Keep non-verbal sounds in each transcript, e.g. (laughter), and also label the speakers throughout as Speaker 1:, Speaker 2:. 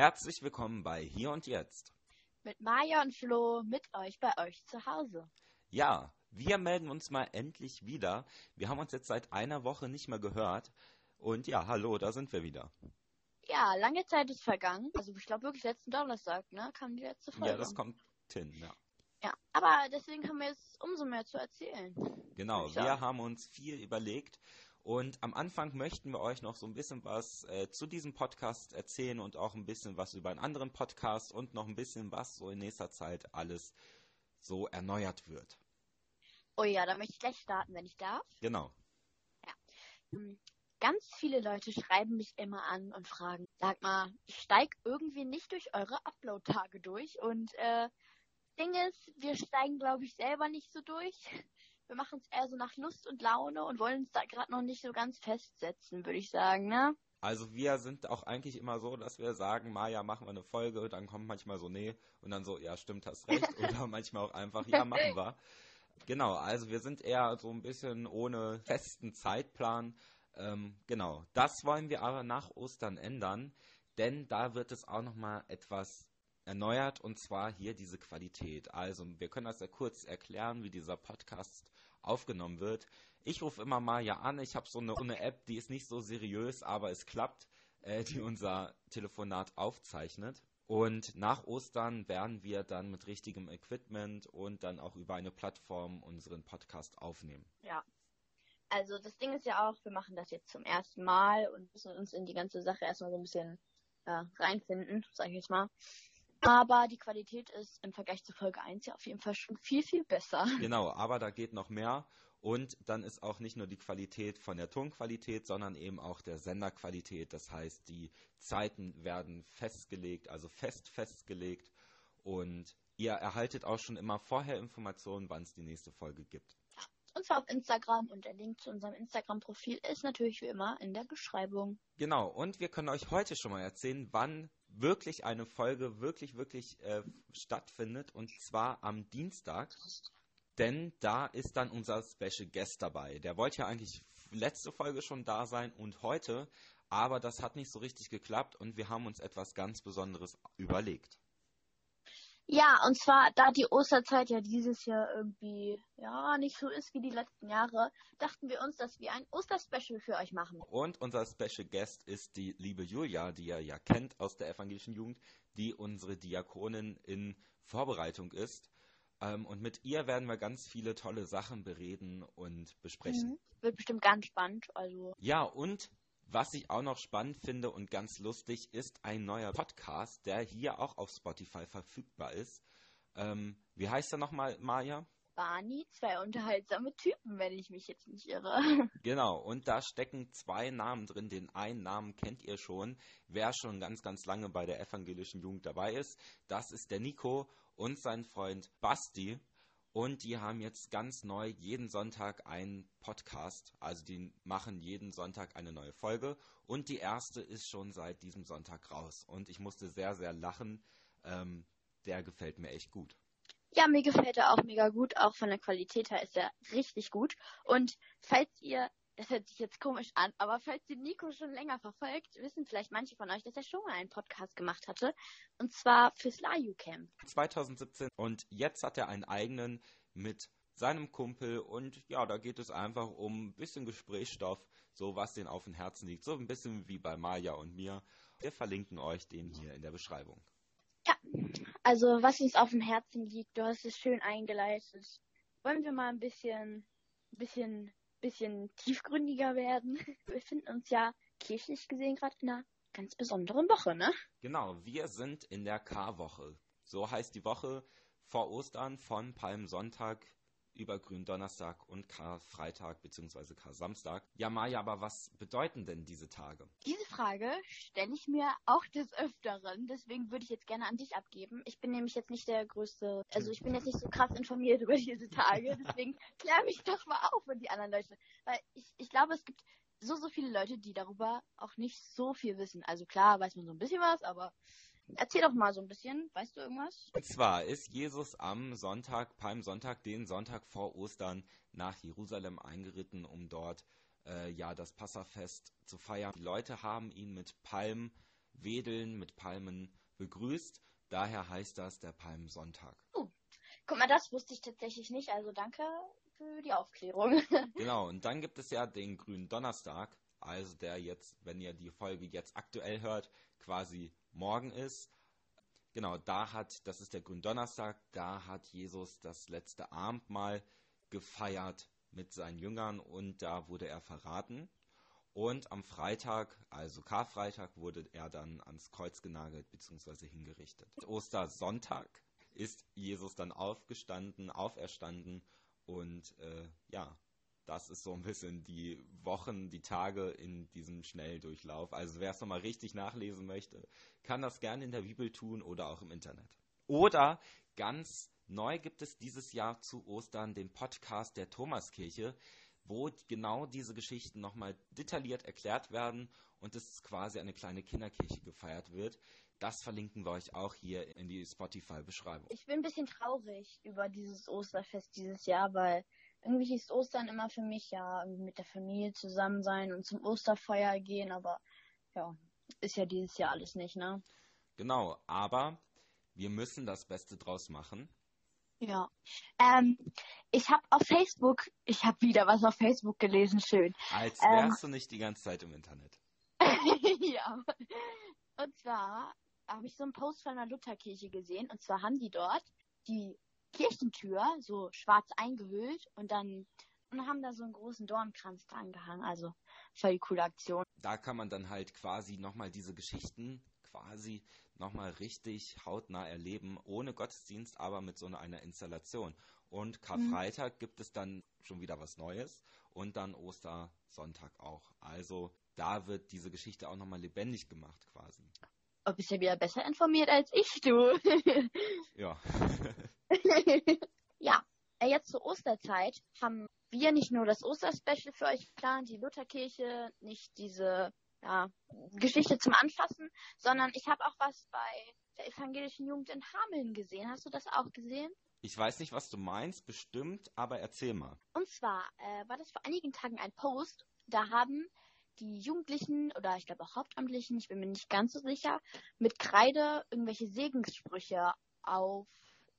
Speaker 1: Herzlich willkommen bei Hier und Jetzt.
Speaker 2: Mit Maja und Flo mit euch bei euch zu Hause.
Speaker 1: Ja, wir melden uns mal endlich wieder. Wir haben uns jetzt seit einer Woche nicht mehr gehört. Und ja, hallo, da sind wir wieder.
Speaker 2: Ja, lange Zeit ist vergangen. Also ich glaube wirklich letzten Donnerstag, ne, kam die letzte Folge.
Speaker 1: Ja, das kommt hin, ja.
Speaker 2: Ja, aber deswegen haben wir jetzt umso mehr zu erzählen.
Speaker 1: Genau, wir haben uns viel überlegt. Und am Anfang möchten wir euch noch so ein bisschen was äh, zu diesem Podcast erzählen und auch ein bisschen was über einen anderen Podcast und noch ein bisschen was so in nächster Zeit alles so erneuert wird.
Speaker 2: Oh ja, da möchte ich gleich starten, wenn ich darf.
Speaker 1: Genau.
Speaker 2: Hm, Ganz viele Leute schreiben mich immer an und fragen, sag mal, ich steig irgendwie nicht durch eure Upload-Tage durch und äh, Ding ist, wir steigen glaube ich selber nicht so durch. Wir machen es eher so nach Lust und Laune und wollen uns da gerade noch nicht so ganz festsetzen, würde ich sagen, ne?
Speaker 1: Also wir sind auch eigentlich immer so, dass wir sagen, Maja, machen wir eine Folge, dann kommt manchmal so, nee, und dann so, ja, stimmt, hast recht, (laughs) oder manchmal auch einfach, ja, machen wir. Genau, also wir sind eher so ein bisschen ohne festen Zeitplan. Ähm, genau, das wollen wir aber nach Ostern ändern, denn da wird es auch nochmal etwas erneuert und zwar hier diese Qualität. Also wir können das ja kurz erklären, wie dieser Podcast aufgenommen wird. Ich rufe immer mal ja an, ich habe so eine, eine App, die ist nicht so seriös, aber es klappt, äh, die unser Telefonat aufzeichnet. Und nach Ostern werden wir dann mit richtigem Equipment und dann auch über eine Plattform unseren Podcast aufnehmen.
Speaker 2: Ja. Also das Ding ist ja auch, wir machen das jetzt zum ersten Mal und müssen uns in die ganze Sache erstmal so ein bisschen äh, reinfinden, sag ich jetzt mal. Aber die Qualität ist im Vergleich zu Folge 1 ja auf jeden Fall schon viel, viel besser.
Speaker 1: Genau, aber da geht noch mehr. Und dann ist auch nicht nur die Qualität von der Tonqualität, sondern eben auch der Senderqualität. Das heißt, die Zeiten werden festgelegt, also fest festgelegt. Und ihr erhaltet auch schon immer vorher Informationen, wann es die nächste Folge gibt.
Speaker 2: Und zwar auf Instagram und der Link zu unserem Instagram-Profil ist natürlich wie immer in der Beschreibung.
Speaker 1: Genau, und wir können euch heute schon mal erzählen, wann wirklich eine Folge wirklich, wirklich äh, stattfindet. Und zwar am Dienstag. Denn da ist dann unser Special Guest dabei. Der wollte ja eigentlich letzte Folge schon da sein und heute, aber das hat nicht so richtig geklappt und wir haben uns etwas ganz Besonderes überlegt.
Speaker 2: Ja, und zwar, da die Osterzeit ja dieses Jahr irgendwie, ja, nicht so ist wie die letzten Jahre, dachten wir uns, dass wir ein Osterspecial für euch machen.
Speaker 1: Und unser Special Guest ist die liebe Julia, die ihr ja kennt aus der evangelischen Jugend, die unsere Diakonin in Vorbereitung ist. Ähm, und mit ihr werden wir ganz viele tolle Sachen bereden und besprechen.
Speaker 2: Mhm. Wird bestimmt ganz spannend, also.
Speaker 1: Ja, und was ich auch noch spannend finde und ganz lustig, ist ein neuer Podcast, der hier auch auf Spotify verfügbar ist. Ähm, wie heißt er nochmal, Maja?
Speaker 2: Barney, zwei unterhaltsame Typen, wenn ich mich jetzt nicht irre. (laughs)
Speaker 1: Genau, und da stecken zwei Namen drin. Den einen Namen kennt ihr schon. Wer schon ganz, ganz lange bei der evangelischen Jugend dabei ist, das ist der Nico und sein Freund Basti. Und die haben jetzt ganz neu jeden Sonntag einen Podcast. Also die machen jeden Sonntag eine neue Folge. Und die erste ist schon seit diesem Sonntag raus. Und ich musste sehr, sehr lachen. Ähm, der gefällt mir echt gut.
Speaker 2: Ja, mir gefällt er auch mega gut. Auch von der Qualität her ist er richtig gut. Und falls ihr, das hört sich jetzt komisch an, aber falls ihr Nico schon länger verfolgt, wissen vielleicht manche von euch, dass er schon mal einen Podcast gemacht hatte. Und zwar fürs Laju Camp.
Speaker 1: 2017 und jetzt hat er einen eigenen mit seinem Kumpel und ja, da geht es einfach um ein bisschen Gesprächsstoff, so was den auf dem Herzen liegt, so ein bisschen wie bei Maja und mir. Wir verlinken euch den hier in der Beschreibung.
Speaker 2: Ja, also was uns auf dem Herzen liegt, du hast es schön eingeleitet. Wollen wir mal ein bisschen, bisschen, bisschen tiefgründiger werden? (laughs) Wir befinden uns ja kirchlich gesehen gerade in einer ganz besonderen Woche, ne?
Speaker 1: Genau, wir sind in der Karwoche. So heißt die Woche vor Ostern von Palmsonntag über Gründonnerstag und Karfreitag bzw. Kar-Samstag. Ja, Maja, aber was bedeuten denn diese Tage?
Speaker 2: Diese Frage stelle ich mir auch des Öfteren. Deswegen würde ich jetzt gerne an dich abgeben. Ich bin nämlich jetzt nicht der größte, also ich bin jetzt nicht so krass informiert (laughs) über diese Tage. (laughs) Deswegen klär mich doch mal auf und die anderen Leute. Weil ich, ich glaube, es gibt so, so viele Leute, die darüber auch nicht so viel wissen. Also klar weiß man so ein bisschen was, aber erzähl doch mal so ein bisschen. Weißt du irgendwas?
Speaker 1: Und zwar ist Jesus am Sonntag, Palmsonntag, den Sonntag vor Ostern, nach Jerusalem eingeritten, um dort äh, ja das Passafest zu feiern. Die Leute haben ihn mit Palmen Wedeln mit Palmen begrüßt. Daher heißt das der Palmsonntag.
Speaker 2: Oh, guck mal, das wusste ich tatsächlich nicht. Also danke für die Aufklärung. (laughs)
Speaker 1: genau, und dann gibt es ja den grünen Donnerstag, also der jetzt, wenn ihr die Folge jetzt aktuell hört, quasi morgen ist. Genau, da hat, das ist der Gründonnerstag, da hat Jesus das letzte Abendmahl gefeiert mit seinen Jüngern und da wurde er verraten. Und am Freitag, also Karfreitag, wurde er dann ans Kreuz genagelt bzw. hingerichtet. Ostersonntag ist Jesus dann aufgestanden, auferstanden und äh, ja, das ist so ein bisschen die Wochen, die Tage in diesem Schnelldurchlauf. Also wer es nochmal richtig nachlesen möchte, kann das gerne in der Bibel tun oder auch im Internet. Oder ganz neu gibt es dieses Jahr zu Ostern den Podcast der Thomaskirche, wo genau diese Geschichten nochmal detailliert erklärt werden und es quasi eine kleine Kinderkirche gefeiert wird. Das verlinken wir euch auch hier in die Spotify-Beschreibung.
Speaker 2: Ich bin ein bisschen traurig über dieses Osterfest dieses Jahr, weil irgendwie ist Ostern immer für mich ja mit der Familie zusammen sein und zum Osterfeuer gehen, aber ja, ist ja dieses Jahr alles nicht, ne?
Speaker 1: Genau, aber wir müssen das Beste draus machen.
Speaker 2: Ja. Ähm, ich habe auf Facebook, ich habe wieder was auf Facebook gelesen, schön.
Speaker 1: Als wärst ähm, du nicht die ganze Zeit im Internet. (laughs)
Speaker 2: ja. Und zwar habe ich so einen Post von einer Lutherkirche gesehen und zwar haben die dort die Kirchentür so schwarz eingehüllt und dann und haben da so einen großen Dornkranz dran gehangen. Also voll die coole Aktion.
Speaker 1: Da kann man dann halt quasi nochmal diese Geschichten quasi nochmal richtig hautnah erleben, ohne Gottesdienst, aber mit so einer Installation. Und Karfreitag mhm. gibt es dann schon wieder was Neues und dann Ostersonntag auch. Also da wird diese Geschichte auch nochmal lebendig gemacht quasi.
Speaker 2: Oh, bist ja wieder besser informiert als ich, du.
Speaker 1: ja. (laughs)
Speaker 2: ja, äh, jetzt zur Osterzeit haben wir nicht nur das Osterspecial für euch geplant, die Lutherkirche, nicht diese ja, Geschichte zum Anfassen, sondern ich habe auch was bei der evangelischen Jugend in Hameln gesehen. Hast du das auch gesehen?
Speaker 1: Ich weiß nicht, was du meinst, bestimmt, aber erzähl mal.
Speaker 2: Und zwar äh, war das vor einigen Tagen ein Post, da haben die Jugendlichen oder ich glaube auch Hauptamtlichen, ich bin mir nicht ganz so sicher, mit Kreide irgendwelche Segenssprüche auf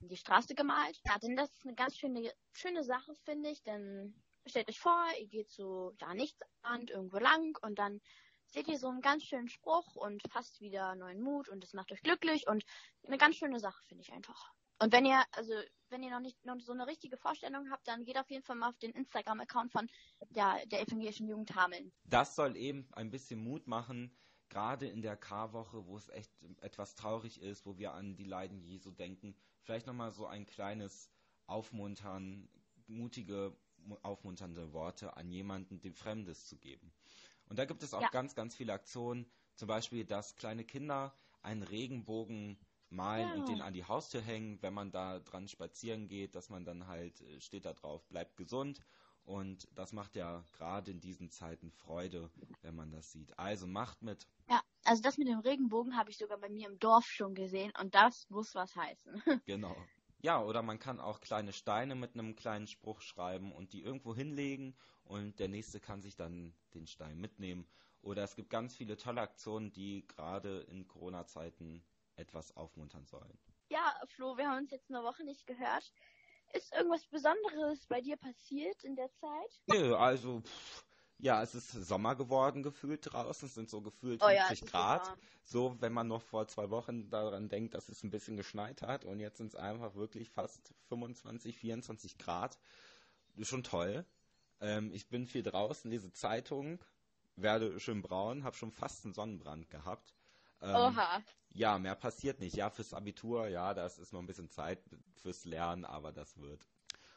Speaker 2: die Straße gemalt. Ja, denn das ist eine ganz schöne, schöne Sache, finde ich, denn stellt euch vor, ihr geht so da nichts an, irgendwo lang und dann seht ihr so einen ganz schönen Spruch und fasst wieder neuen Mut und es macht euch glücklich und eine ganz schöne Sache, finde ich einfach. Und wenn ihr, also wenn ihr noch nicht noch so eine richtige Vorstellung habt, dann geht auf jeden Fall mal auf den Instagram-Account von der, der evangelischen Jugend Hameln.
Speaker 1: Das soll eben ein bisschen Mut machen, gerade in der Karwoche, wo es echt etwas traurig ist, wo wir an die Leiden Jesu denken, vielleicht nochmal so ein kleines Aufmuntern, mutige, aufmunternde Worte an jemanden, dem Fremdes zu geben. Und da gibt es auch ja. ganz, ganz viele Aktionen. Zum Beispiel, dass kleine Kinder einen Regenbogen malen ja. und den an die Haustür hängen, wenn man da dran spazieren geht, dass man dann halt, äh, steht da drauf, bleibt gesund. Und das macht ja gerade in diesen Zeiten Freude, wenn man das sieht. Also macht mit.
Speaker 2: Ja, also das mit dem Regenbogen habe ich sogar bei mir im Dorf schon gesehen und das muss was heißen. (laughs)
Speaker 1: genau. Ja, oder man kann auch kleine Steine mit einem kleinen Spruch schreiben und die irgendwo hinlegen und der nächste kann sich dann den Stein mitnehmen. Oder es gibt ganz viele tolle Aktionen, die gerade in Corona-Zeiten etwas aufmuntern sollen.
Speaker 2: Ja, Flo, wir haben uns jetzt eine Woche nicht gehört. Ist irgendwas Besonderes bei dir passiert in der Zeit?
Speaker 1: Nö, also pff, ja, es ist Sommer geworden gefühlt draußen. Es sind so gefühlt oh, 50 ja, Grad. So, wenn man noch vor zwei Wochen daran denkt, dass es ein bisschen geschneit hat. Und jetzt sind es einfach wirklich fast 25, 24 Grad. Schon toll. Ähm, ich bin viel draußen, lese Zeitung, werde schön braun, habe schon fast einen Sonnenbrand gehabt.
Speaker 2: Ähm, Oha.
Speaker 1: Ja, mehr passiert nicht. Ja, fürs Abitur, ja, das ist noch ein bisschen Zeit fürs Lernen, aber das wird.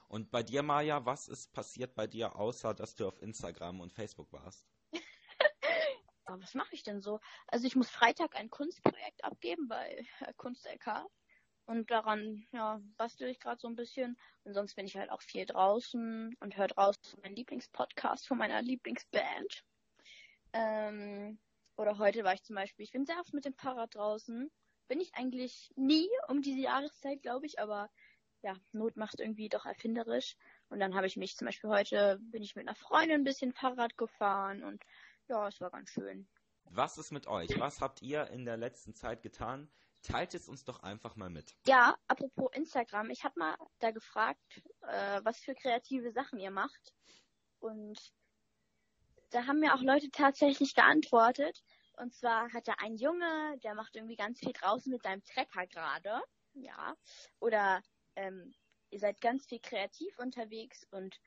Speaker 1: Und bei dir, Maja, was ist passiert bei dir, außer dass du auf Instagram und Facebook warst? (laughs)
Speaker 2: was mache ich denn so? Also ich muss Freitag ein Kunstprojekt abgeben bei Kunst LK. Und daran, ja, bastel ich gerade so ein bisschen. Und sonst bin ich halt auch viel draußen und höre draußen meinen Lieblingspodcast von meiner Lieblingsband. Ähm, oder heute war ich zum Beispiel, ich bin sehr oft mit dem Fahrrad draußen. Bin ich eigentlich nie um diese Jahreszeit, glaube ich, aber ja, Not macht irgendwie doch erfinderisch. Und dann habe ich mich zum Beispiel heute, bin ich mit einer Freundin ein bisschen Fahrrad gefahren und ja, es war ganz schön.
Speaker 1: Was ist mit euch? Was habt ihr in der letzten Zeit getan? Teilt es uns doch einfach mal mit.
Speaker 2: Ja, apropos Instagram, ich habe mal da gefragt, äh, was für kreative Sachen ihr macht. Und da haben mir auch Leute tatsächlich geantwortet. Und zwar hat er ein Junge, der macht irgendwie ganz viel draußen mit seinem Trecker gerade. Ja. Oder ähm, ihr seid ganz viel kreativ unterwegs und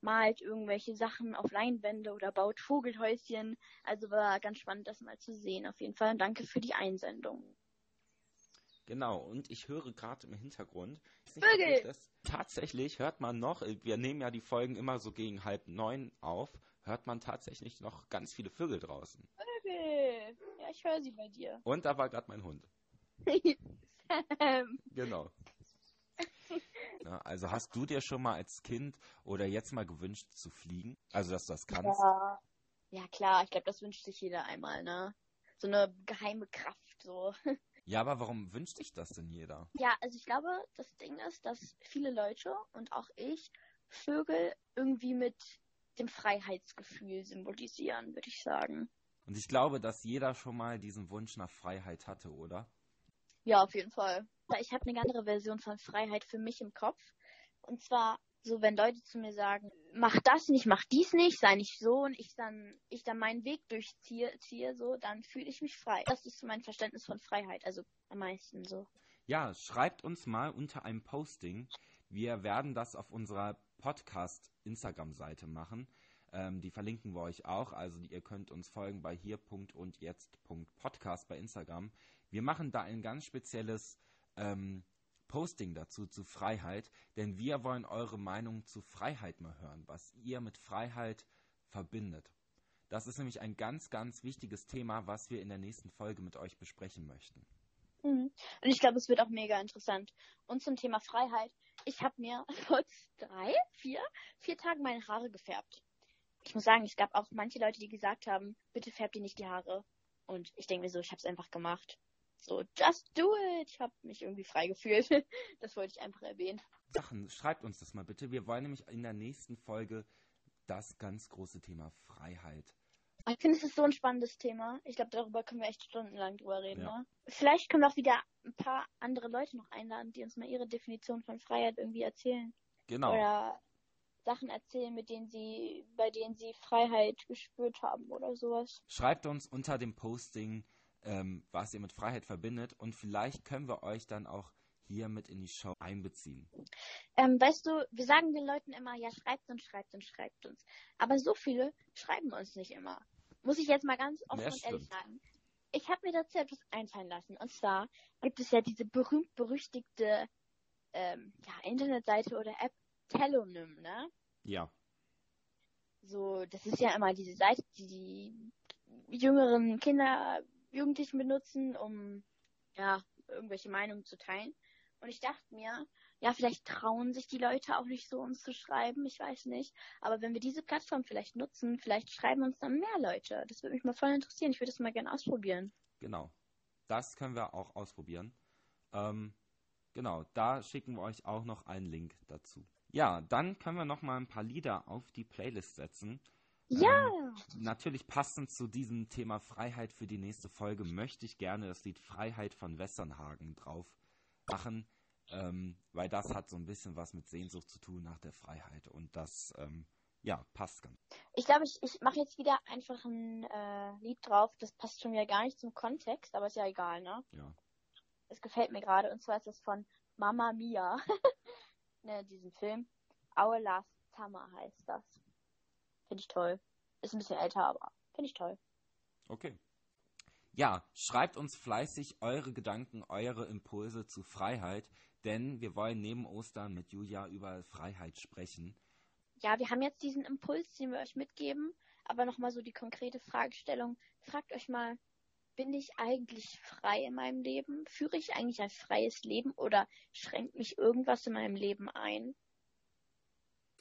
Speaker 2: malt irgendwelche Sachen auf Leinwände oder baut Vogelhäuschen. Also war ganz spannend, das mal zu sehen auf jeden Fall. Und danke für die Einsendung.
Speaker 1: Genau, und ich höre gerade im Hintergrund.
Speaker 2: Vögel!
Speaker 1: Das, tatsächlich hört man noch, wir nehmen ja die Folgen immer so gegen halb neun auf, hört man tatsächlich noch ganz viele Vögel draußen.
Speaker 2: Vögel! Ja, ich höre sie bei dir.
Speaker 1: Und da war gerade mein Hund. (laughs)
Speaker 2: Sam!
Speaker 1: Genau. (laughs) Ja, also hast du dir schon mal als Kind oder jetzt mal gewünscht zu fliegen? Also dass du das kannst?
Speaker 2: Ja, ja klar, ich glaube, das wünscht sich jeder einmal, ne? So eine geheime Kraft, so. (laughs)
Speaker 1: Ja, aber warum wünscht sich das denn jeder?
Speaker 2: Ja, also ich glaube, das Ding ist, dass viele Leute und auch ich Vögel irgendwie mit dem Freiheitsgefühl symbolisieren, würde ich sagen.
Speaker 1: Und ich glaube, dass jeder schon mal diesen Wunsch nach Freiheit hatte, oder?
Speaker 2: Ja, auf jeden Fall. Ich habe eine andere Version von Freiheit für mich im Kopf. Und zwar so, wenn Leute zu mir sagen, mach das nicht, mach dies nicht, sei nicht so und ich dann, ich dann meinen Weg durchziehe, ziehe, so, dann fühle ich mich frei. Das ist mein Verständnis von Freiheit, also am meisten so.
Speaker 1: Ja, schreibt uns mal unter einem Posting. Wir werden das auf unserer Podcast-Instagram-Seite machen. Ähm, die verlinken wir euch auch. Also ihr könnt uns folgen bei hier.und.jetzt.podcast bei Instagram. Wir machen da ein ganz spezielles ähm, Posting dazu zu Freiheit, denn wir wollen eure Meinung zu Freiheit mal hören, was ihr mit Freiheit verbindet. Das ist nämlich ein ganz, ganz wichtiges Thema, was wir in der nächsten Folge mit euch besprechen möchten.
Speaker 2: Mhm. Und ich glaube, es wird auch mega interessant. Und zum Thema Freiheit. Ich habe mir (laughs) vor drei, vier, vier Tagen meine Haare gefärbt. Ich muss sagen, es gab auch manche Leute, die gesagt haben, bitte färb dir nicht die Haare. Und ich denke mir so, ich habe es einfach gemacht. So, just do it. Ich habe mich irgendwie frei gefühlt. (laughs) Das wollte ich einfach erwähnen.
Speaker 1: Sachen, schreibt uns das mal bitte. Wir wollen nämlich in der nächsten Folge das ganz große Thema Freiheit.
Speaker 2: Ich finde, es ist so ein spannendes Thema. Ich glaube, darüber können wir echt stundenlang drüber reden. Ja. Ne? Vielleicht können wir auch wieder ein paar andere Leute noch einladen, die uns mal ihre Definition von Freiheit irgendwie erzählen.
Speaker 1: Genau.
Speaker 2: Oder Sachen erzählen, mit denen sie, bei denen sie Freiheit gespürt haben oder sowas.
Speaker 1: Schreibt uns unter dem Posting ähm, was ihr mit Freiheit verbindet. Und vielleicht können wir euch dann auch hier mit in die Show einbeziehen.
Speaker 2: Ähm, weißt du, wir sagen den Leuten immer, ja, schreibt uns, schreibt uns, schreibt uns. Aber so viele schreiben uns nicht immer. Muss ich jetzt mal ganz offen und ehrlich sagen. Ich habe mir dazu etwas einfallen lassen. Und zwar gibt es ja diese berühmt-berüchtigte ähm, ja, Internetseite oder App Telonym, ne?
Speaker 1: Ja.
Speaker 2: So, das ist ja immer diese Seite, die die jüngeren Kinder Jugendlichen benutzen, um ja, irgendwelche Meinungen zu teilen. Und ich dachte mir, ja, vielleicht trauen sich die Leute auch nicht so, uns zu schreiben, ich weiß nicht. Aber wenn wir diese Plattform vielleicht nutzen, vielleicht schreiben uns dann mehr Leute. Das würde mich mal voll interessieren. Ich würde das mal gerne ausprobieren.
Speaker 1: Genau. Das können wir auch ausprobieren. Ähm, genau, da schicken wir euch auch noch einen Link dazu. Ja, dann können wir noch mal ein paar Lieder auf die Playlist setzen.
Speaker 2: Ja.
Speaker 1: Ähm, natürlich passend zu diesem Thema Freiheit für die nächste Folge möchte ich gerne das Lied Freiheit von Westernhagen drauf machen, ähm, weil das hat so ein bisschen was mit Sehnsucht zu tun nach der Freiheit und das ähm, ja passt ganz.
Speaker 2: Ich glaube, ich, ich mache jetzt wieder einfach ein äh, Lied drauf. Das passt schon wieder gar nicht zum Kontext, aber ist ja egal, ne?
Speaker 1: Ja.
Speaker 2: Es gefällt mir gerade und zwar ist es von Mama Mia, (laughs) ne, diesen Film. Our Last Summer heißt das. Finde ich toll. Ist ein bisschen älter, aber finde ich toll.
Speaker 1: Okay. Ja, schreibt uns fleißig eure Gedanken, eure Impulse zu Freiheit, denn wir wollen neben Ostern mit Julia über Freiheit sprechen.
Speaker 2: Ja, wir haben jetzt diesen Impuls, den wir euch mitgeben, aber nochmal so die konkrete Fragestellung. Fragt euch mal, bin ich eigentlich frei in meinem Leben? Führe ich eigentlich ein freies Leben oder schränkt mich irgendwas in meinem Leben ein?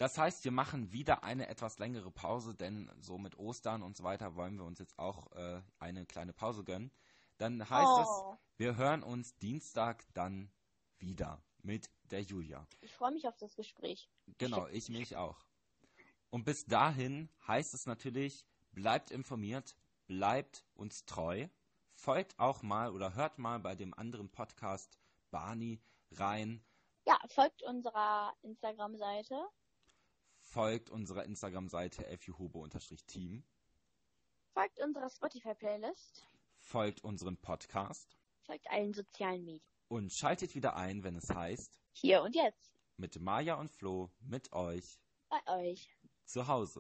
Speaker 1: Das heißt, wir machen wieder eine etwas längere Pause, denn so mit Ostern und so weiter wollen wir uns jetzt auch äh, eine kleine Pause gönnen. Dann heißt oh. es, wir hören uns Dienstag dann wieder mit der Julia.
Speaker 2: Ich freue mich auf das Gespräch.
Speaker 1: Genau, ich mich auch. Und bis dahin heißt es natürlich, bleibt informiert, bleibt uns treu. Folgt auch mal oder hört mal bei dem anderen Podcast Barney rein.
Speaker 2: Ja, folgt unserer Instagram-Seite.
Speaker 1: Folgt unserer Instagram-Seite fjuhubo-team.
Speaker 2: Folgt unserer Spotify-Playlist.
Speaker 1: Folgt unserem Podcast.
Speaker 2: Folgt allen sozialen Medien.
Speaker 1: Und schaltet wieder ein, wenn es heißt
Speaker 2: Hier und jetzt.
Speaker 1: Mit Maja und Flo mit euch
Speaker 2: Bei euch.
Speaker 1: zu Hause.